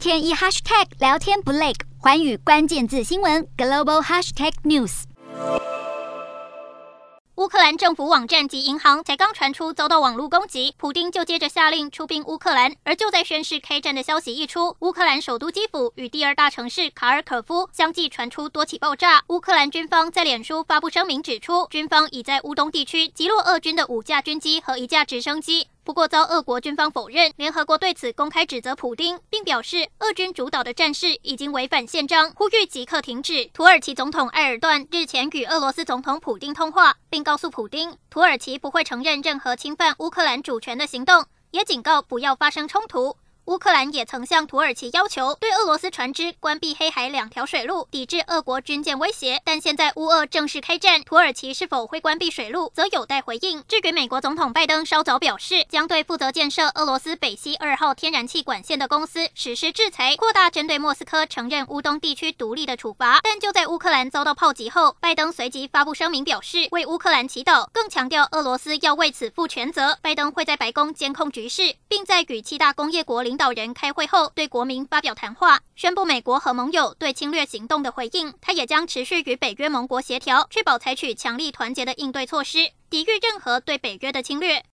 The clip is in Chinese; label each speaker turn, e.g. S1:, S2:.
S1: 天一 hashtag 聊天不累，寰宇关键字新闻 global hashtag news。
S2: 乌克兰政府网站及银行才刚传出遭到网络攻击，普丁就接着下令出兵乌克兰。而就在宣誓开战的消息一出，乌克兰首都基辅与第二大城市卡尔可夫相继传出多起爆炸。乌克兰军方在脸书发布声明指出，军方已在乌东地区击落俄军的五架军机和一架直升机。不过遭俄国军方否认，联合国对此公开指责普丁，并表示俄军主导的战事已经违反宪章，呼吁即刻停止。土耳其总统埃尔段日前与俄罗斯总统普丁通话，并告诉普丁，土耳其不会承认任何侵犯乌克兰主权的行动，也警告不要发生冲突。乌克兰也曾向土耳其要求对俄罗斯船只关闭黑海两条水路，抵制俄国军舰威胁。但现在乌俄正式开战，土耳其是否会关闭水路，则有待回应。至于美国总统拜登稍早表示，将对负责建设俄罗斯北溪二号天然气管线的公司实施制裁，扩大针对莫斯科承认乌东地区独立的处罚。但就在乌克兰遭到炮击后，拜登随即发布声明表示为乌克兰祈祷，更强调俄罗斯要为此负全责。拜登会在白宫监控局势，并在与七大工业国领导人开会后，对国民发表谈话，宣布美国和盟友对侵略行动的回应。他也将持续与北约盟国协调，确保采取强力团结的应对措施，抵御任何对北约的侵略。